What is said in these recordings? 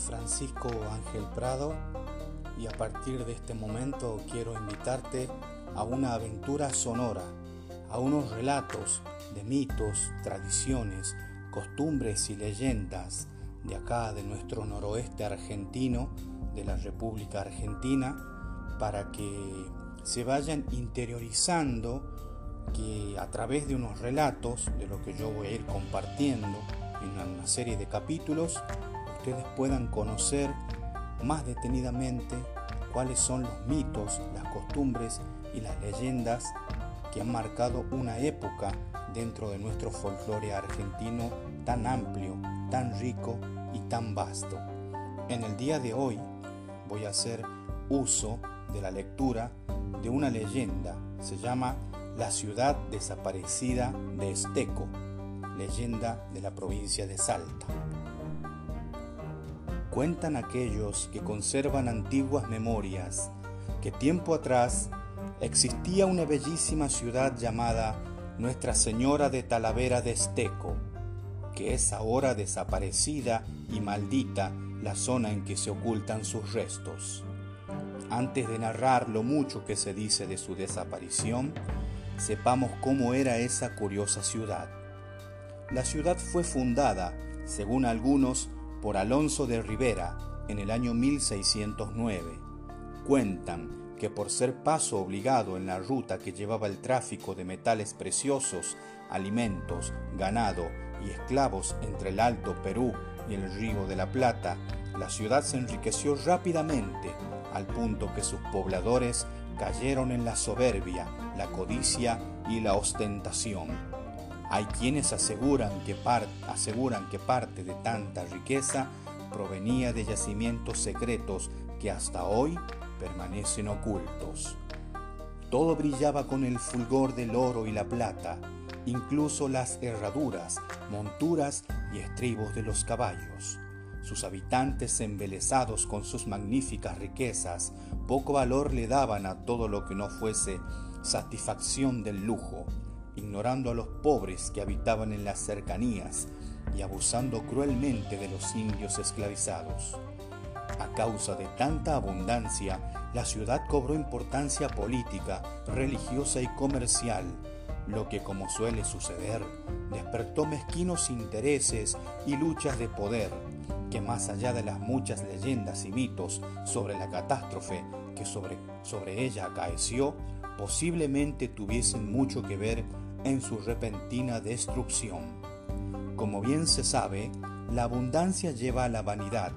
Francisco Ángel Prado y a partir de este momento quiero invitarte a una aventura sonora, a unos relatos de mitos, tradiciones, costumbres y leyendas de acá, de nuestro noroeste argentino, de la República Argentina, para que se vayan interiorizando que a través de unos relatos, de lo que yo voy a ir compartiendo en una serie de capítulos, ustedes puedan conocer más detenidamente cuáles son los mitos, las costumbres y las leyendas que han marcado una época dentro de nuestro folclore argentino tan amplio, tan rico y tan vasto. En el día de hoy voy a hacer uso de la lectura de una leyenda, se llama La ciudad desaparecida de Esteco, leyenda de la provincia de Salta. Cuentan aquellos que conservan antiguas memorias que tiempo atrás existía una bellísima ciudad llamada Nuestra Señora de Talavera de Esteco, que es ahora desaparecida y maldita la zona en que se ocultan sus restos. Antes de narrar lo mucho que se dice de su desaparición, sepamos cómo era esa curiosa ciudad. La ciudad fue fundada, según algunos, por Alonso de Rivera en el año 1609. Cuentan que por ser paso obligado en la ruta que llevaba el tráfico de metales preciosos, alimentos, ganado y esclavos entre el Alto Perú y el Río de la Plata, la ciudad se enriqueció rápidamente al punto que sus pobladores cayeron en la soberbia, la codicia y la ostentación. Hay quienes aseguran que, aseguran que parte de tanta riqueza provenía de yacimientos secretos que hasta hoy permanecen ocultos. Todo brillaba con el fulgor del oro y la plata, incluso las herraduras, monturas y estribos de los caballos. Sus habitantes, embelesados con sus magníficas riquezas, poco valor le daban a todo lo que no fuese satisfacción del lujo ignorando a los pobres que habitaban en las cercanías y abusando cruelmente de los indios esclavizados. A causa de tanta abundancia, la ciudad cobró importancia política, religiosa y comercial, lo que, como suele suceder, despertó mezquinos intereses y luchas de poder, que más allá de las muchas leyendas y mitos sobre la catástrofe que sobre, sobre ella acaeció, posiblemente tuviesen mucho que ver en su repentina destrucción. Como bien se sabe, la abundancia lleva a la vanidad,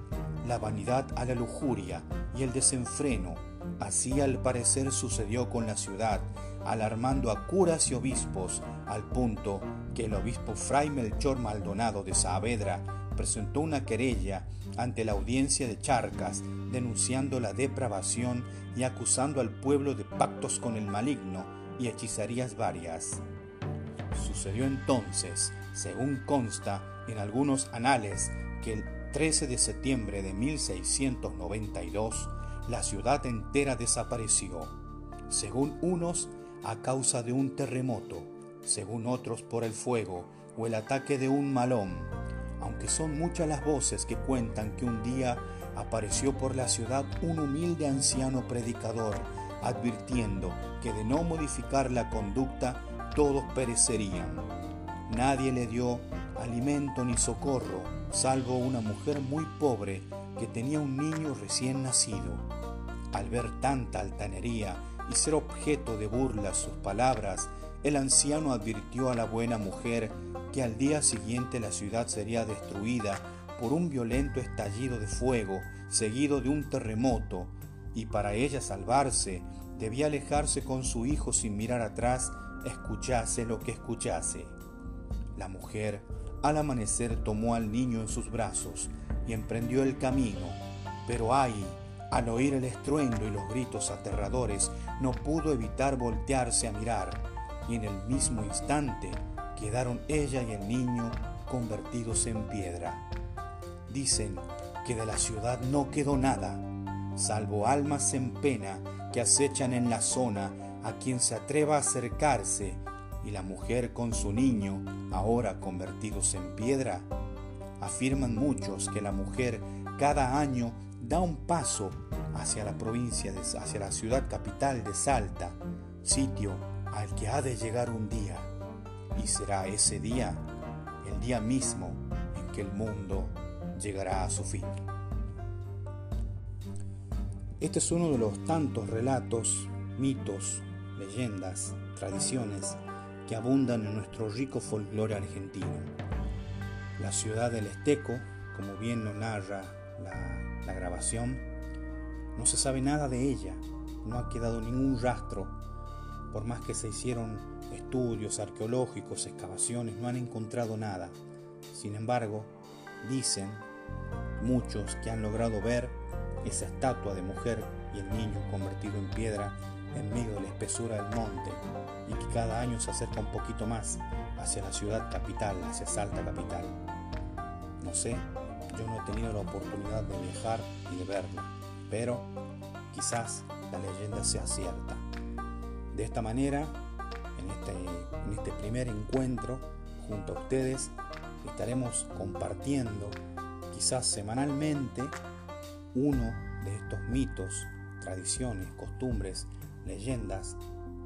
la vanidad a la lujuria y el desenfreno. Así al parecer sucedió con la ciudad, alarmando a curas y obispos, al punto que el obispo Fray Melchor Maldonado de Saavedra presentó una querella ante la audiencia de Charcas, denunciando la depravación y acusando al pueblo de pactos con el maligno y hechizarías varias. Sucedió entonces, según consta en algunos anales, que el 13 de septiembre de 1692 la ciudad entera desapareció, según unos a causa de un terremoto, según otros por el fuego o el ataque de un malón, aunque son muchas las voces que cuentan que un día apareció por la ciudad un humilde anciano predicador, advirtiendo que de no modificar la conducta todos perecerían. Nadie le dio alimento ni socorro, salvo una mujer muy pobre que tenía un niño recién nacido. Al ver tanta altanería y ser objeto de burlas sus palabras, el anciano advirtió a la buena mujer que al día siguiente la ciudad sería destruida por un violento estallido de fuego seguido de un terremoto, y para ella salvarse debía alejarse con su hijo sin mirar atrás escuchase lo que escuchase. La mujer al amanecer tomó al niño en sus brazos y emprendió el camino, pero ay, al oír el estruendo y los gritos aterradores, no pudo evitar voltearse a mirar, y en el mismo instante quedaron ella y el niño convertidos en piedra. Dicen que de la ciudad no quedó nada, salvo almas en pena que acechan en la zona a quien se atreva a acercarse y la mujer con su niño, ahora convertidos en piedra. Afirman muchos que la mujer cada año da un paso hacia la provincia, hacia la ciudad capital de Salta, sitio al que ha de llegar un día. Y será ese día el día mismo en que el mundo llegará a su fin. Este es uno de los tantos relatos, mitos, leyendas, tradiciones que abundan en nuestro rico folclore argentino. La ciudad del Esteco, como bien lo narra la, la grabación, no se sabe nada de ella, no ha quedado ningún rastro, por más que se hicieron estudios arqueológicos, excavaciones, no han encontrado nada. Sin embargo, dicen muchos que han logrado ver esa estatua de mujer y el niño convertido en piedra en medio de la espesura del monte y que cada año se acerca un poquito más hacia la ciudad capital, hacia Salta capital. No sé, yo no he tenido la oportunidad de viajar y de verla, pero quizás la leyenda sea cierta. De esta manera, en este, en este primer encuentro, junto a ustedes, estaremos compartiendo, quizás semanalmente, uno de estos mitos, tradiciones, costumbres, leyendas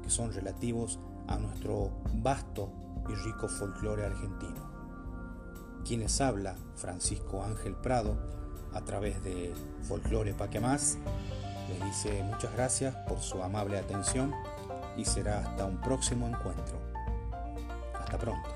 que son relativos a nuestro vasto y rico folclore argentino. Quienes habla Francisco Ángel Prado a través de Folclore Pa' que más, les dice muchas gracias por su amable atención y será hasta un próximo encuentro. Hasta pronto.